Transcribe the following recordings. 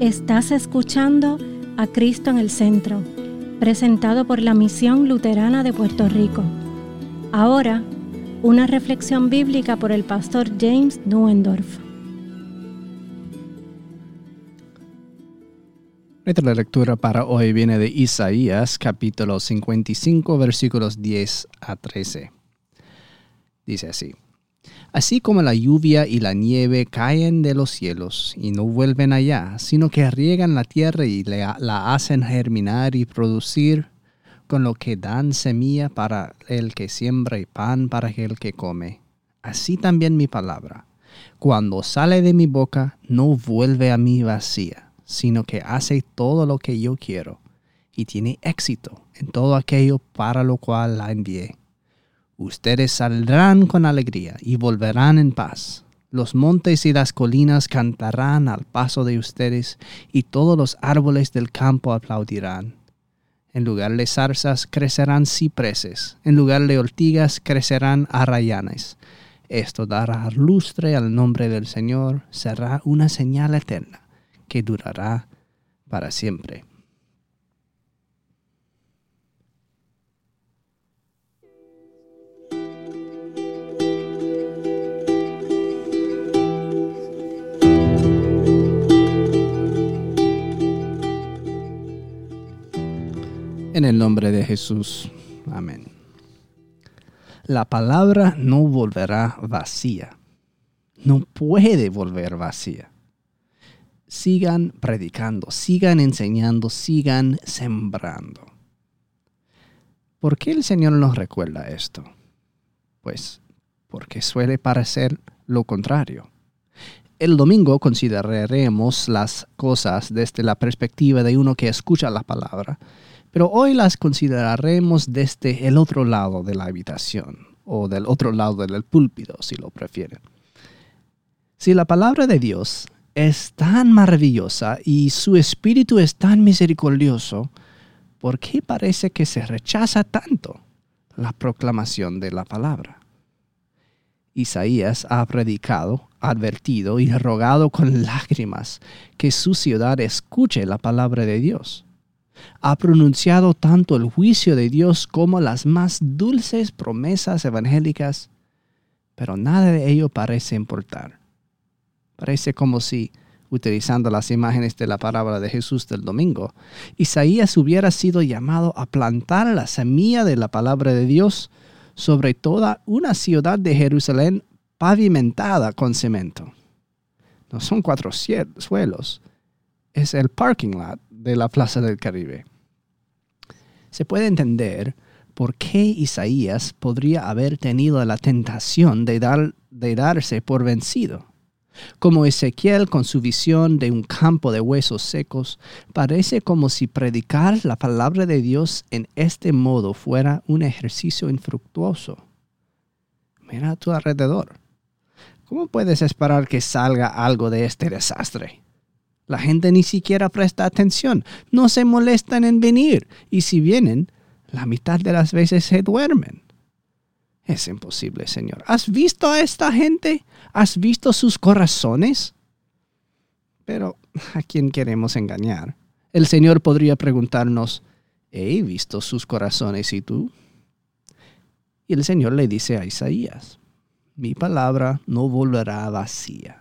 Estás escuchando a Cristo en el Centro, presentado por la Misión Luterana de Puerto Rico. Ahora, una reflexión bíblica por el pastor James Nuendorf. Nuestra lectura para hoy viene de Isaías capítulo 55 versículos 10 a 13. Dice así. Así como la lluvia y la nieve caen de los cielos y no vuelven allá, sino que riegan la tierra y la hacen germinar y producir, con lo que dan semilla para el que siembra y pan para el que come. Así también mi palabra, cuando sale de mi boca, no vuelve a mí vacía, sino que hace todo lo que yo quiero y tiene éxito en todo aquello para lo cual la envié. Ustedes saldrán con alegría y volverán en paz. Los montes y las colinas cantarán al paso de ustedes, y todos los árboles del campo aplaudirán. En lugar de zarzas crecerán cipreses, en lugar de ortigas crecerán arrayanes. Esto dará lustre al nombre del Señor, será una señal eterna que durará para siempre. En el nombre de Jesús. Amén. La palabra no volverá vacía. No puede volver vacía. Sigan predicando, sigan enseñando, sigan sembrando. ¿Por qué el Señor nos recuerda esto? Pues porque suele parecer lo contrario. El domingo consideraremos las cosas desde la perspectiva de uno que escucha la palabra pero hoy las consideraremos desde el otro lado de la habitación o del otro lado del púlpito, si lo prefieren. Si la palabra de Dios es tan maravillosa y su espíritu es tan misericordioso, ¿por qué parece que se rechaza tanto la proclamación de la palabra? Isaías ha predicado, advertido y rogado con lágrimas que su ciudad escuche la palabra de Dios ha pronunciado tanto el juicio de Dios como las más dulces promesas evangélicas, pero nada de ello parece importar. Parece como si, utilizando las imágenes de la palabra de Jesús del domingo, Isaías hubiera sido llamado a plantar la semilla de la palabra de Dios sobre toda una ciudad de Jerusalén pavimentada con cemento. No son cuatro suelos, es el parking lot de la Plaza del Caribe. Se puede entender por qué Isaías podría haber tenido la tentación de, dar, de darse por vencido. Como Ezequiel con su visión de un campo de huesos secos, parece como si predicar la palabra de Dios en este modo fuera un ejercicio infructuoso. Mira a tu alrededor. ¿Cómo puedes esperar que salga algo de este desastre? La gente ni siquiera presta atención, no se molestan en venir y si vienen, la mitad de las veces se duermen. Es imposible, Señor. ¿Has visto a esta gente? ¿Has visto sus corazones? Pero, ¿a quién queremos engañar? El Señor podría preguntarnos, ¿he visto sus corazones y tú? Y el Señor le dice a Isaías, mi palabra no volverá vacía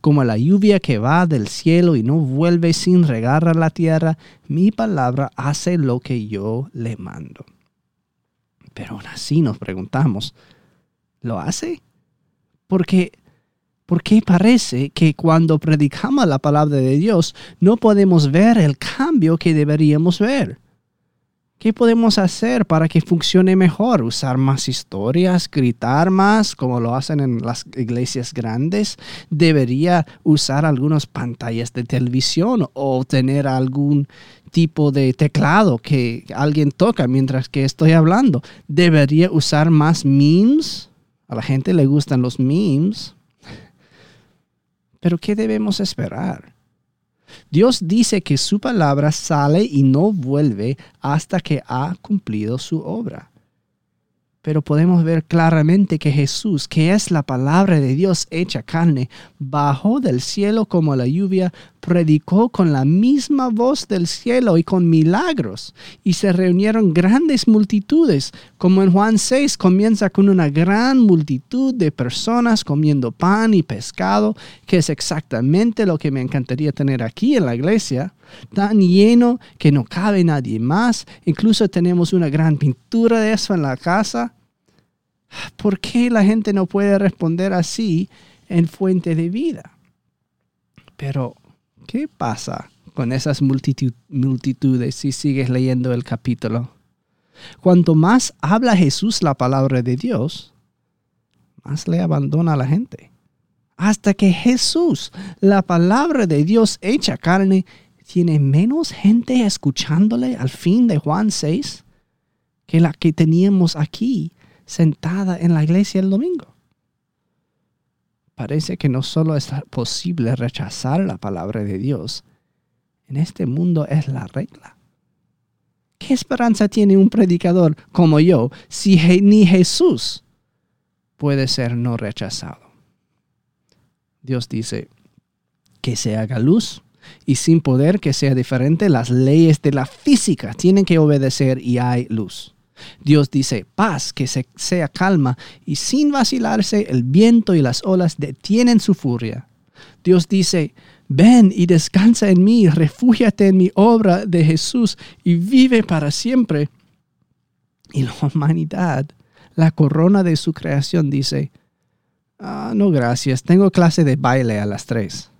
como la lluvia que va del cielo y no vuelve sin regar a la tierra, mi palabra hace lo que yo le mando. Pero aún así nos preguntamos, ¿lo hace? Porque ¿Por qué parece que cuando predicamos la palabra de Dios no podemos ver el cambio que deberíamos ver? ¿Qué podemos hacer para que funcione mejor? ¿Usar más historias? ¿Gritar más como lo hacen en las iglesias grandes? ¿Debería usar algunas pantallas de televisión o tener algún tipo de teclado que alguien toca mientras que estoy hablando? ¿Debería usar más memes? A la gente le gustan los memes. Pero ¿qué debemos esperar? Dios dice que su palabra sale y no vuelve hasta que ha cumplido su obra. pero podemos ver claramente que Jesús, que es la palabra de Dios hecha carne, bajó del cielo como la lluvia, predicó con la misma voz del cielo y con milagros, y se reunieron grandes multitudes, como en Juan 6 comienza con una gran multitud de personas comiendo pan y pescado, que es exactamente lo que me encantaría tener aquí en la iglesia, tan lleno que no cabe nadie más, incluso tenemos una gran pintura de eso en la casa. ¿Por qué la gente no puede responder así en fuente de vida? Pero, ¿qué pasa con esas multitudes si sigues leyendo el capítulo? Cuanto más habla Jesús la palabra de Dios, más le abandona a la gente. Hasta que Jesús, la palabra de Dios hecha carne, tiene menos gente escuchándole al fin de Juan 6 que la que teníamos aquí sentada en la iglesia el domingo. Parece que no solo es posible rechazar la palabra de Dios, en este mundo es la regla. ¿Qué esperanza tiene un predicador como yo si ni Jesús puede ser no rechazado? Dios dice que se haga luz y sin poder que sea diferente, las leyes de la física tienen que obedecer y hay luz. Dios dice, paz, que se, sea calma, y sin vacilarse el viento y las olas detienen su furia. Dios dice, ven y descansa en mí, refúgiate en mi obra de Jesús y vive para siempre. Y la humanidad, la corona de su creación, dice, ah, no gracias, tengo clase de baile a las tres.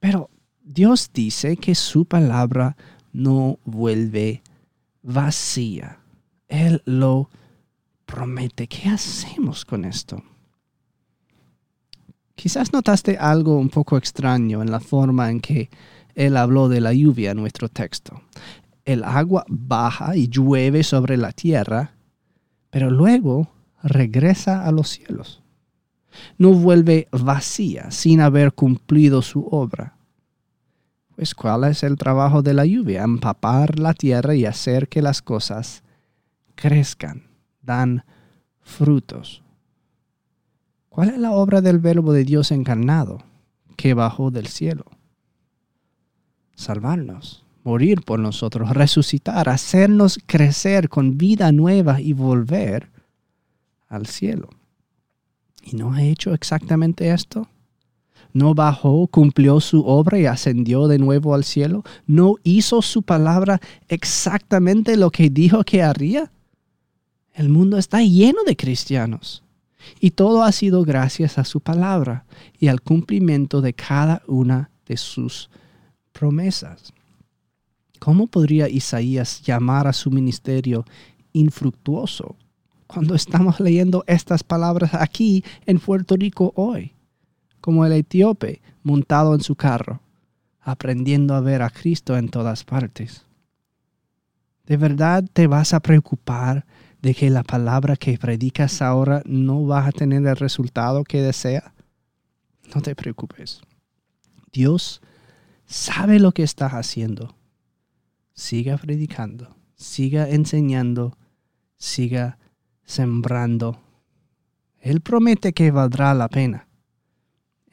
Pero Dios dice que su palabra no vuelve vacía. Él lo promete. ¿Qué hacemos con esto? Quizás notaste algo un poco extraño en la forma en que Él habló de la lluvia en nuestro texto. El agua baja y llueve sobre la tierra, pero luego regresa a los cielos. No vuelve vacía sin haber cumplido su obra. Pues ¿cuál es el trabajo de la lluvia? Empapar la tierra y hacer que las cosas crezcan, dan frutos. ¿Cuál es la obra del verbo de Dios encarnado que bajó del cielo? Salvarnos, morir por nosotros, resucitar, hacernos crecer con vida nueva y volver al cielo. ¿Y no ha hecho exactamente esto? No bajó, cumplió su obra y ascendió de nuevo al cielo, no hizo su palabra exactamente lo que dijo que haría. El mundo está lleno de cristianos y todo ha sido gracias a su palabra y al cumplimiento de cada una de sus promesas. ¿Cómo podría Isaías llamar a su ministerio infructuoso cuando estamos leyendo estas palabras aquí en Puerto Rico hoy? Como el etíope montado en su carro, aprendiendo a ver a Cristo en todas partes. ¿De verdad te vas a preocupar de que la palabra que predicas ahora no va a tener el resultado que desea? No te preocupes. Dios sabe lo que estás haciendo. Siga predicando, siga enseñando, siga sembrando. Él promete que valdrá la pena.